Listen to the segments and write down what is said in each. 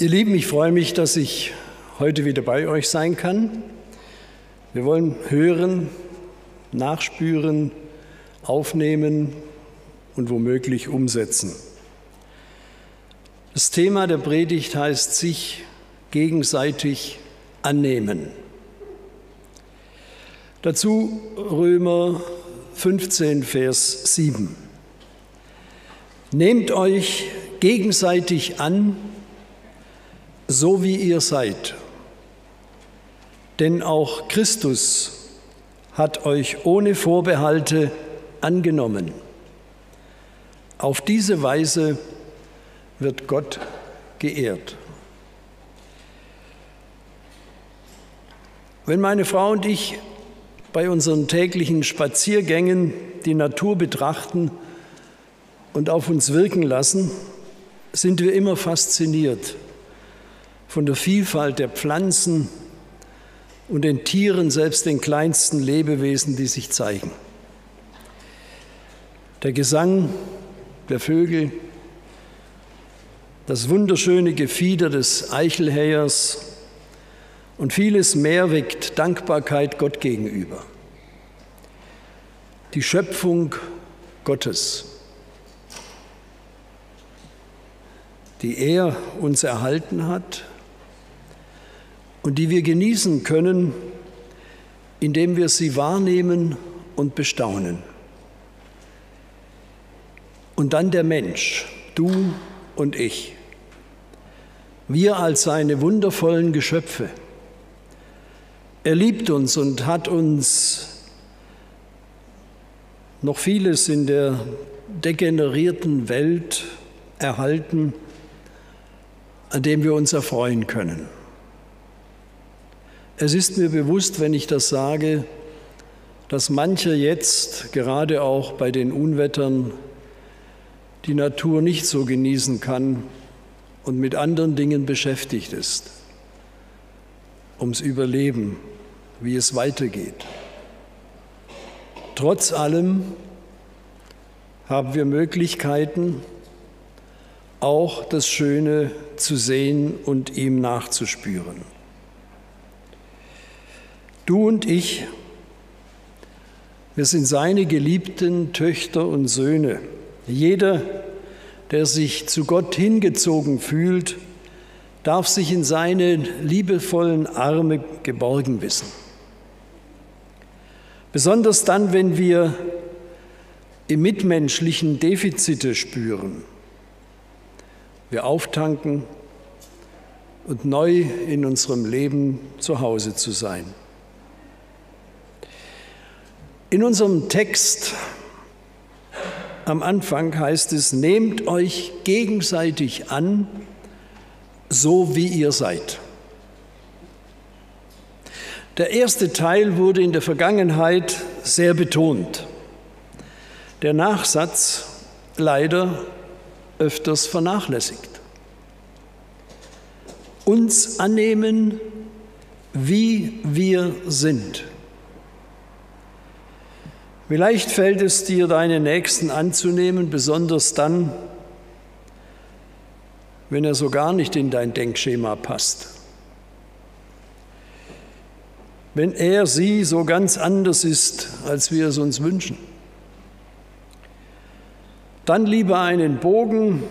Ihr Lieben, ich freue mich, dass ich heute wieder bei euch sein kann. Wir wollen hören, nachspüren, aufnehmen und womöglich umsetzen. Das Thema der Predigt heißt sich gegenseitig annehmen. Dazu Römer 15, Vers 7. Nehmt euch gegenseitig an, so wie ihr seid. Denn auch Christus hat euch ohne Vorbehalte angenommen. Auf diese Weise wird Gott geehrt. Wenn meine Frau und ich bei unseren täglichen Spaziergängen die Natur betrachten und auf uns wirken lassen, sind wir immer fasziniert von der Vielfalt der Pflanzen und den Tieren, selbst den kleinsten Lebewesen, die sich zeigen. Der Gesang der Vögel, das wunderschöne Gefieder des Eichelhähers und vieles mehr weckt Dankbarkeit Gott gegenüber. Die Schöpfung Gottes, die er uns erhalten hat und die wir genießen können, indem wir sie wahrnehmen und bestaunen. Und dann der Mensch, du und ich. Wir als seine wundervollen Geschöpfe. Er liebt uns und hat uns noch vieles in der degenerierten Welt erhalten, an dem wir uns erfreuen können. Es ist mir bewusst, wenn ich das sage, dass mancher jetzt, gerade auch bei den Unwettern, die Natur nicht so genießen kann und mit anderen Dingen beschäftigt ist, ums Überleben, wie es weitergeht. Trotz allem haben wir Möglichkeiten, auch das Schöne zu sehen und ihm nachzuspüren. Du und ich, wir sind seine geliebten Töchter und Söhne. Jeder, der sich zu Gott hingezogen fühlt, darf sich in seine liebevollen Arme geborgen wissen. Besonders dann, wenn wir im Mitmenschlichen Defizite spüren, wir auftanken und neu in unserem Leben zu Hause zu sein. In unserem Text am Anfang heißt es, nehmt euch gegenseitig an, so wie ihr seid. Der erste Teil wurde in der Vergangenheit sehr betont. Der Nachsatz leider öfters vernachlässigt. Uns annehmen, wie wir sind. Vielleicht fällt es dir, deinen Nächsten anzunehmen, besonders dann, wenn er so gar nicht in dein Denkschema passt. Wenn er, sie so ganz anders ist, als wir es uns wünschen. Dann lieber einen Bogen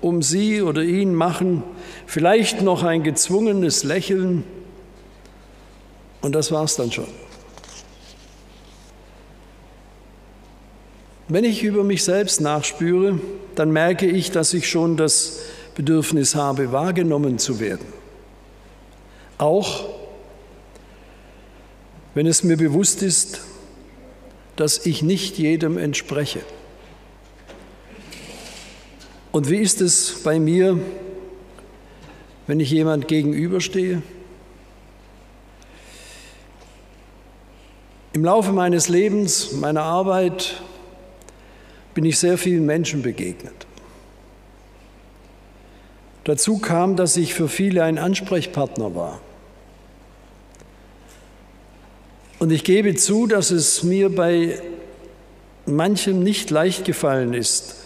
um sie oder ihn machen, vielleicht noch ein gezwungenes Lächeln und das war's dann schon. Wenn ich über mich selbst nachspüre, dann merke ich, dass ich schon das Bedürfnis habe, wahrgenommen zu werden. Auch wenn es mir bewusst ist, dass ich nicht jedem entspreche. Und wie ist es bei mir, wenn ich jemand gegenüberstehe? Im Laufe meines Lebens, meiner Arbeit, bin ich sehr vielen Menschen begegnet. Dazu kam, dass ich für viele ein Ansprechpartner war. Und ich gebe zu, dass es mir bei manchem nicht leicht gefallen ist,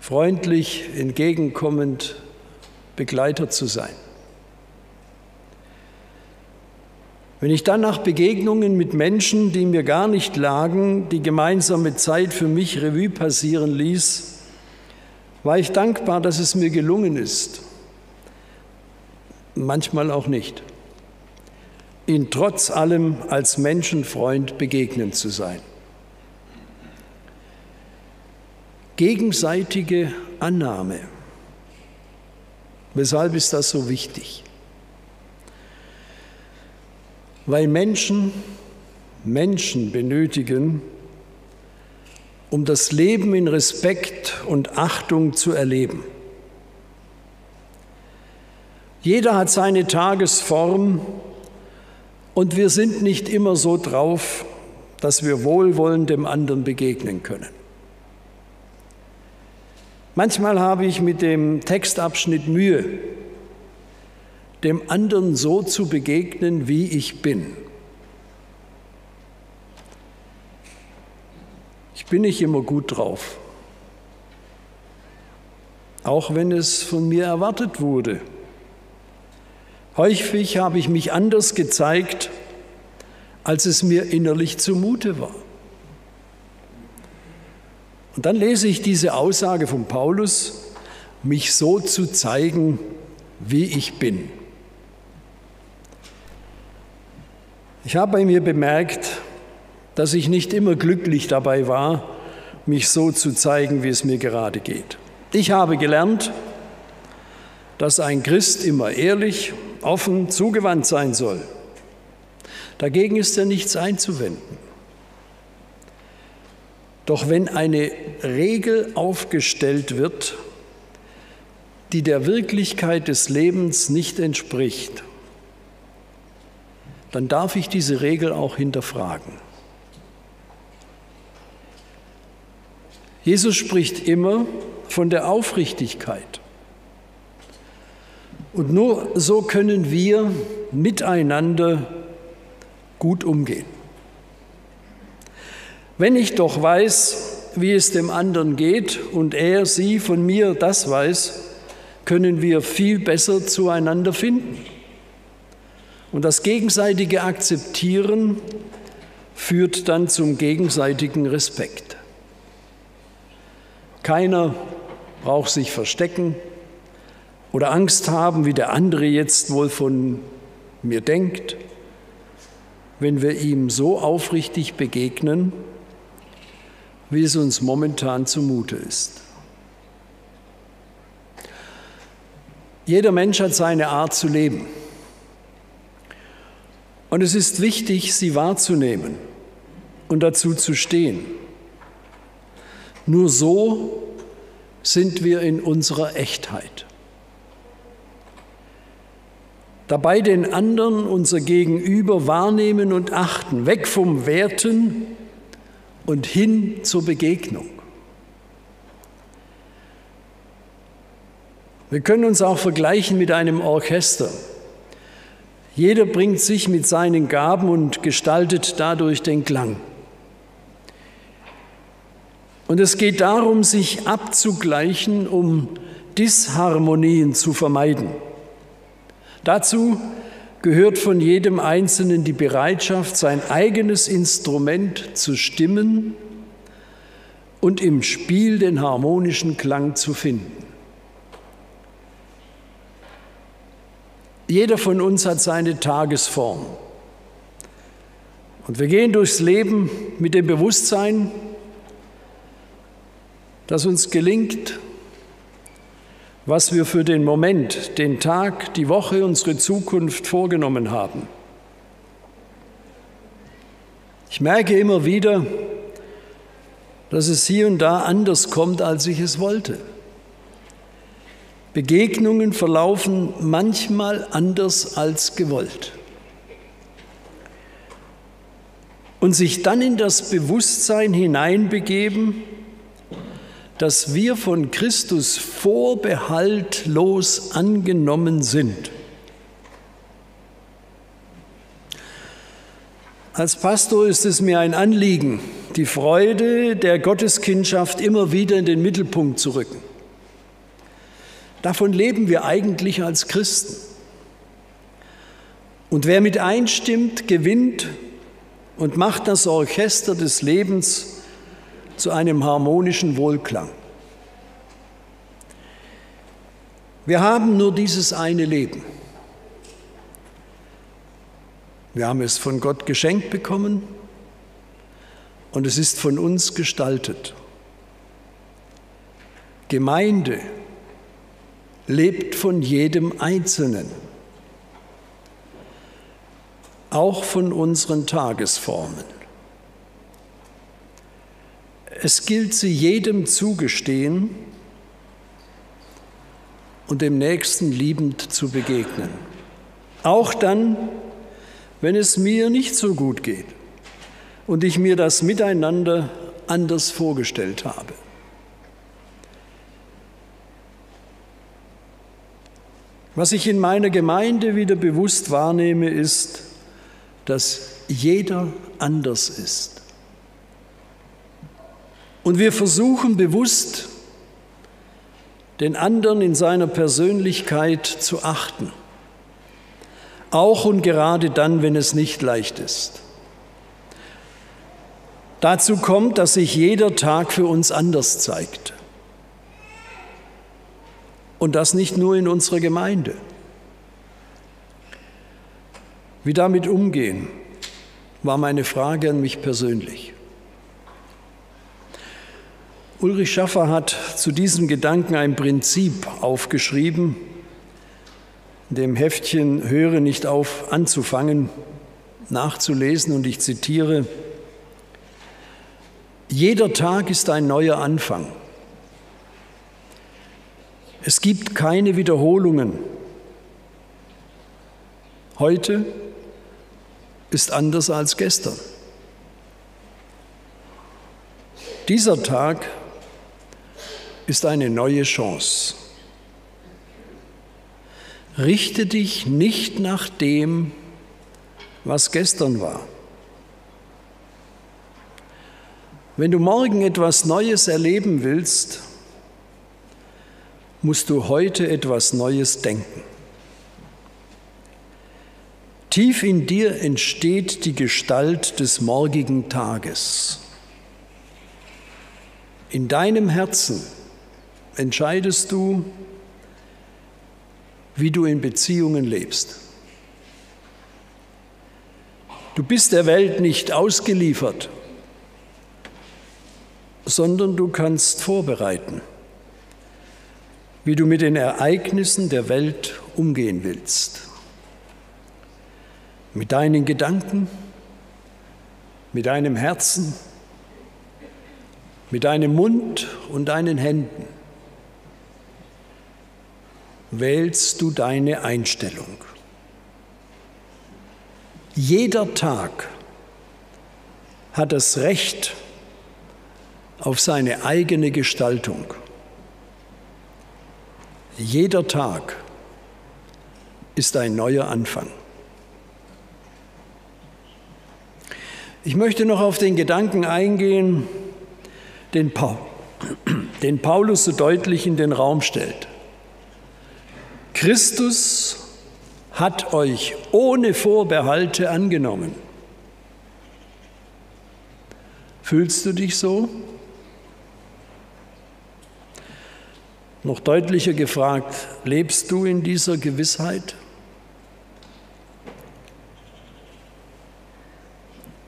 freundlich, entgegenkommend Begleiter zu sein. Wenn ich dann nach Begegnungen mit Menschen, die mir gar nicht lagen, die gemeinsame Zeit für mich Revue passieren ließ, war ich dankbar, dass es mir gelungen ist, manchmal auch nicht, ihn trotz allem als Menschenfreund begegnen zu sein. Gegenseitige Annahme. Weshalb ist das so wichtig? Weil Menschen Menschen benötigen, um das Leben in Respekt und Achtung zu erleben. Jeder hat seine Tagesform und wir sind nicht immer so drauf, dass wir wohlwollend dem anderen begegnen können. Manchmal habe ich mit dem Textabschnitt Mühe, dem anderen so zu begegnen, wie ich bin. Ich bin nicht immer gut drauf, auch wenn es von mir erwartet wurde. Häufig habe ich mich anders gezeigt, als es mir innerlich zumute war. Und dann lese ich diese Aussage von Paulus, mich so zu zeigen, wie ich bin. Ich habe bei mir bemerkt, dass ich nicht immer glücklich dabei war, mich so zu zeigen, wie es mir gerade geht. Ich habe gelernt, dass ein Christ immer ehrlich, offen, zugewandt sein soll. Dagegen ist ja nichts einzuwenden. Doch wenn eine Regel aufgestellt wird, die der Wirklichkeit des Lebens nicht entspricht, dann darf ich diese Regel auch hinterfragen. Jesus spricht immer von der Aufrichtigkeit. Und nur so können wir miteinander gut umgehen. Wenn ich doch weiß, wie es dem anderen geht und er, sie von mir das weiß, können wir viel besser zueinander finden. Und das gegenseitige Akzeptieren führt dann zum gegenseitigen Respekt. Keiner braucht sich verstecken, oder Angst haben, wie der andere jetzt wohl von mir denkt, wenn wir ihm so aufrichtig begegnen, wie es uns momentan zumute ist. Jeder Mensch hat seine Art zu leben. Und es ist wichtig, sie wahrzunehmen und dazu zu stehen. Nur so sind wir in unserer Echtheit dabei den anderen, unser Gegenüber wahrnehmen und achten, weg vom Werten und hin zur Begegnung. Wir können uns auch vergleichen mit einem Orchester. Jeder bringt sich mit seinen Gaben und gestaltet dadurch den Klang. Und es geht darum, sich abzugleichen, um Disharmonien zu vermeiden. Dazu gehört von jedem Einzelnen die Bereitschaft, sein eigenes Instrument zu stimmen und im Spiel den harmonischen Klang zu finden. Jeder von uns hat seine Tagesform. Und wir gehen durchs Leben mit dem Bewusstsein, dass uns gelingt, was wir für den Moment, den Tag, die Woche, unsere Zukunft vorgenommen haben. Ich merke immer wieder, dass es hier und da anders kommt, als ich es wollte. Begegnungen verlaufen manchmal anders als gewollt. Und sich dann in das Bewusstsein hineinbegeben, dass wir von Christus vorbehaltlos angenommen sind. Als Pastor ist es mir ein Anliegen, die Freude der Gotteskindschaft immer wieder in den Mittelpunkt zu rücken. Davon leben wir eigentlich als Christen. Und wer mit einstimmt, gewinnt und macht das Orchester des Lebens zu einem harmonischen Wohlklang. Wir haben nur dieses eine Leben. Wir haben es von Gott geschenkt bekommen und es ist von uns gestaltet. Gemeinde lebt von jedem Einzelnen, auch von unseren Tagesformen. Es gilt sie jedem zugestehen und dem Nächsten liebend zu begegnen. Auch dann, wenn es mir nicht so gut geht und ich mir das Miteinander anders vorgestellt habe. Was ich in meiner Gemeinde wieder bewusst wahrnehme, ist, dass jeder anders ist. Und wir versuchen bewusst, den anderen in seiner Persönlichkeit zu achten, auch und gerade dann, wenn es nicht leicht ist. Dazu kommt, dass sich jeder Tag für uns anders zeigt. Und das nicht nur in unserer Gemeinde. Wie damit umgehen, war meine Frage an mich persönlich. Ulrich Schaffer hat zu diesem Gedanken ein Prinzip aufgeschrieben, dem Heftchen Höre nicht auf anzufangen, nachzulesen und ich zitiere, Jeder Tag ist ein neuer Anfang. Es gibt keine Wiederholungen. Heute ist anders als gestern. Dieser Tag ist eine neue Chance. Richte dich nicht nach dem, was gestern war. Wenn du morgen etwas Neues erleben willst, musst du heute etwas Neues denken. Tief in dir entsteht die Gestalt des morgigen Tages. In deinem Herzen entscheidest du, wie du in Beziehungen lebst. Du bist der Welt nicht ausgeliefert, sondern du kannst vorbereiten wie du mit den Ereignissen der Welt umgehen willst. Mit deinen Gedanken, mit deinem Herzen, mit deinem Mund und deinen Händen wählst du deine Einstellung. Jeder Tag hat das Recht auf seine eigene Gestaltung. Jeder Tag ist ein neuer Anfang. Ich möchte noch auf den Gedanken eingehen, den, Paul, den Paulus so deutlich in den Raum stellt. Christus hat euch ohne Vorbehalte angenommen. Fühlst du dich so? Noch deutlicher gefragt, lebst du in dieser Gewissheit?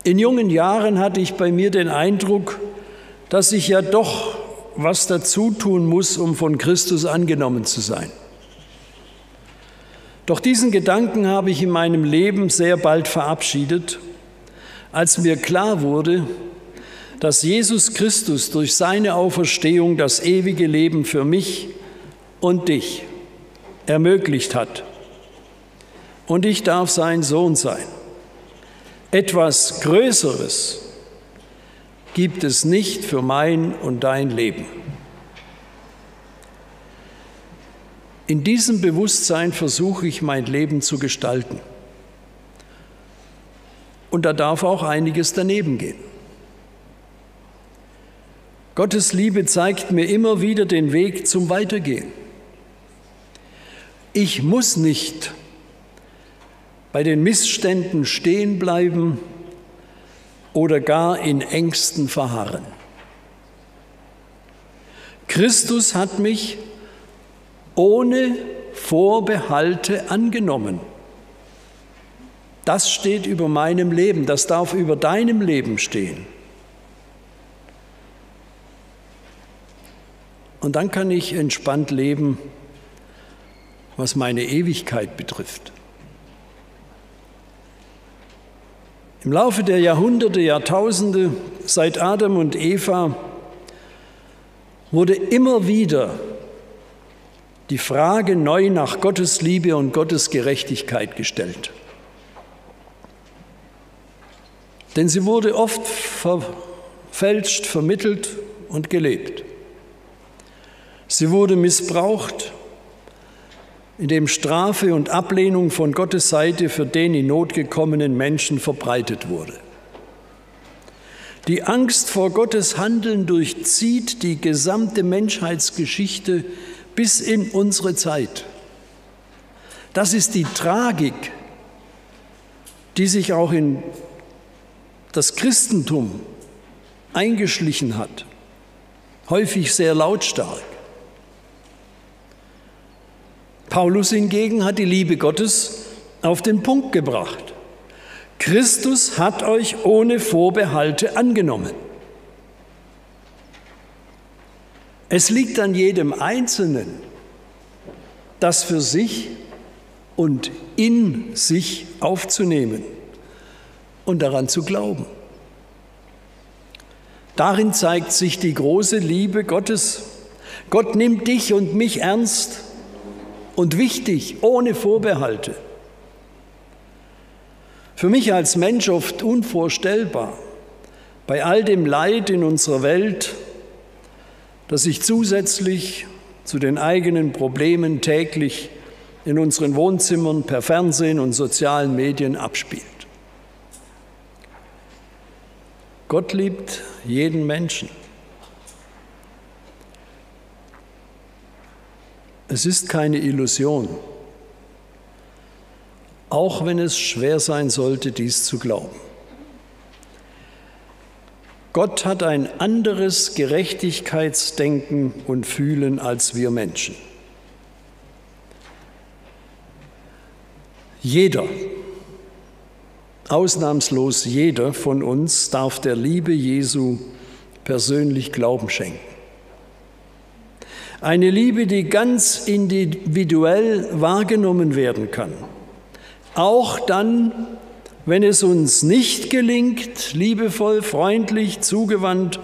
In jungen Jahren hatte ich bei mir den Eindruck, dass ich ja doch was dazu tun muss, um von Christus angenommen zu sein. Doch diesen Gedanken habe ich in meinem Leben sehr bald verabschiedet, als mir klar wurde, dass Jesus Christus durch seine Auferstehung das ewige Leben für mich und dich ermöglicht hat. Und ich darf sein Sohn sein. Etwas Größeres gibt es nicht für mein und dein Leben. In diesem Bewusstsein versuche ich mein Leben zu gestalten. Und da darf auch einiges daneben gehen. Gottes Liebe zeigt mir immer wieder den Weg zum Weitergehen. Ich muss nicht bei den Missständen stehen bleiben oder gar in Ängsten verharren. Christus hat mich ohne Vorbehalte angenommen. Das steht über meinem Leben, das darf über deinem Leben stehen. Und dann kann ich entspannt leben, was meine Ewigkeit betrifft. Im Laufe der Jahrhunderte, Jahrtausende, seit Adam und Eva, wurde immer wieder die Frage neu nach Gottes Liebe und Gottes Gerechtigkeit gestellt. Denn sie wurde oft verfälscht, vermittelt und gelebt. Sie wurde missbraucht, indem Strafe und Ablehnung von Gottes Seite für den in Not gekommenen Menschen verbreitet wurde. Die Angst vor Gottes Handeln durchzieht die gesamte Menschheitsgeschichte bis in unsere Zeit. Das ist die Tragik, die sich auch in das Christentum eingeschlichen hat, häufig sehr lautstark. Paulus hingegen hat die Liebe Gottes auf den Punkt gebracht. Christus hat euch ohne Vorbehalte angenommen. Es liegt an jedem Einzelnen, das für sich und in sich aufzunehmen und daran zu glauben. Darin zeigt sich die große Liebe Gottes. Gott nimmt dich und mich ernst und wichtig, ohne Vorbehalte. Für mich als Mensch oft unvorstellbar, bei all dem Leid in unserer Welt, das sich zusätzlich zu den eigenen Problemen täglich in unseren Wohnzimmern per Fernsehen und sozialen Medien abspielt. Gott liebt jeden Menschen. Es ist keine Illusion, auch wenn es schwer sein sollte, dies zu glauben. Gott hat ein anderes Gerechtigkeitsdenken und Fühlen als wir Menschen. Jeder, ausnahmslos jeder von uns darf der Liebe Jesu persönlich Glauben schenken. Eine Liebe, die ganz individuell wahrgenommen werden kann. Auch dann, wenn es uns nicht gelingt, liebevoll, freundlich, zugewandt,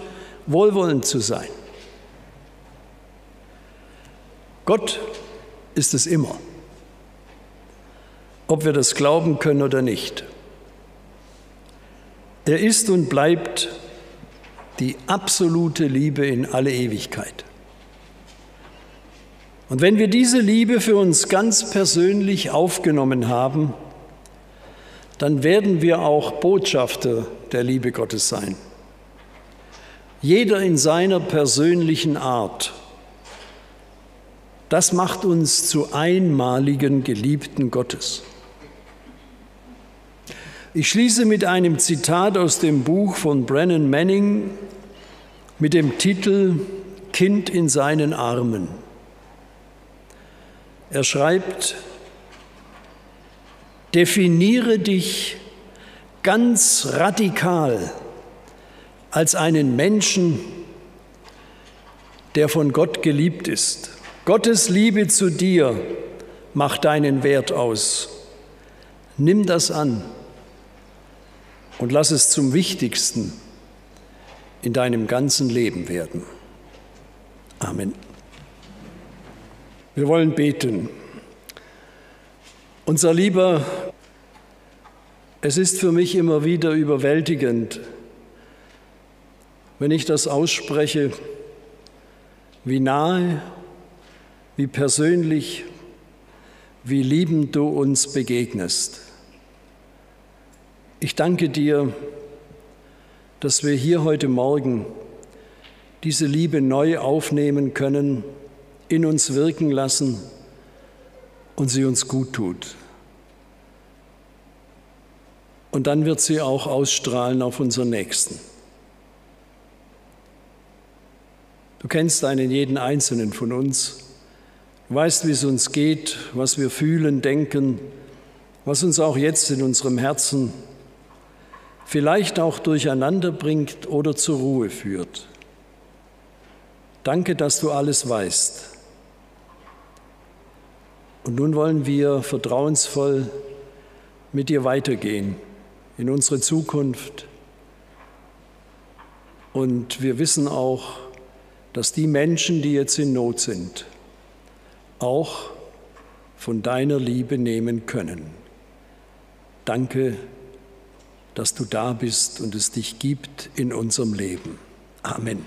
wohlwollend zu sein. Gott ist es immer, ob wir das glauben können oder nicht. Er ist und bleibt die absolute Liebe in alle Ewigkeit. Und wenn wir diese Liebe für uns ganz persönlich aufgenommen haben, dann werden wir auch Botschafter der Liebe Gottes sein. Jeder in seiner persönlichen Art. Das macht uns zu einmaligen Geliebten Gottes. Ich schließe mit einem Zitat aus dem Buch von Brennan Manning mit dem Titel Kind in seinen Armen. Er schreibt, definiere dich ganz radikal als einen Menschen, der von Gott geliebt ist. Gottes Liebe zu dir macht deinen Wert aus. Nimm das an und lass es zum Wichtigsten in deinem ganzen Leben werden. Amen. Wir wollen beten. Unser Lieber, es ist für mich immer wieder überwältigend, wenn ich das ausspreche, wie nahe, wie persönlich, wie liebend du uns begegnest. Ich danke dir, dass wir hier heute Morgen diese Liebe neu aufnehmen können, in uns wirken lassen und sie uns gut tut. Und dann wird sie auch ausstrahlen auf unseren Nächsten. Du kennst einen jeden einzelnen von uns. Du weißt, wie es uns geht, was wir fühlen, denken, was uns auch jetzt in unserem Herzen vielleicht auch durcheinander bringt oder zur Ruhe führt. Danke, dass du alles weißt. Und nun wollen wir vertrauensvoll mit dir weitergehen in unsere Zukunft. Und wir wissen auch, dass die Menschen, die jetzt in Not sind, auch von deiner Liebe nehmen können. Danke, dass du da bist und es dich gibt in unserem Leben. Amen.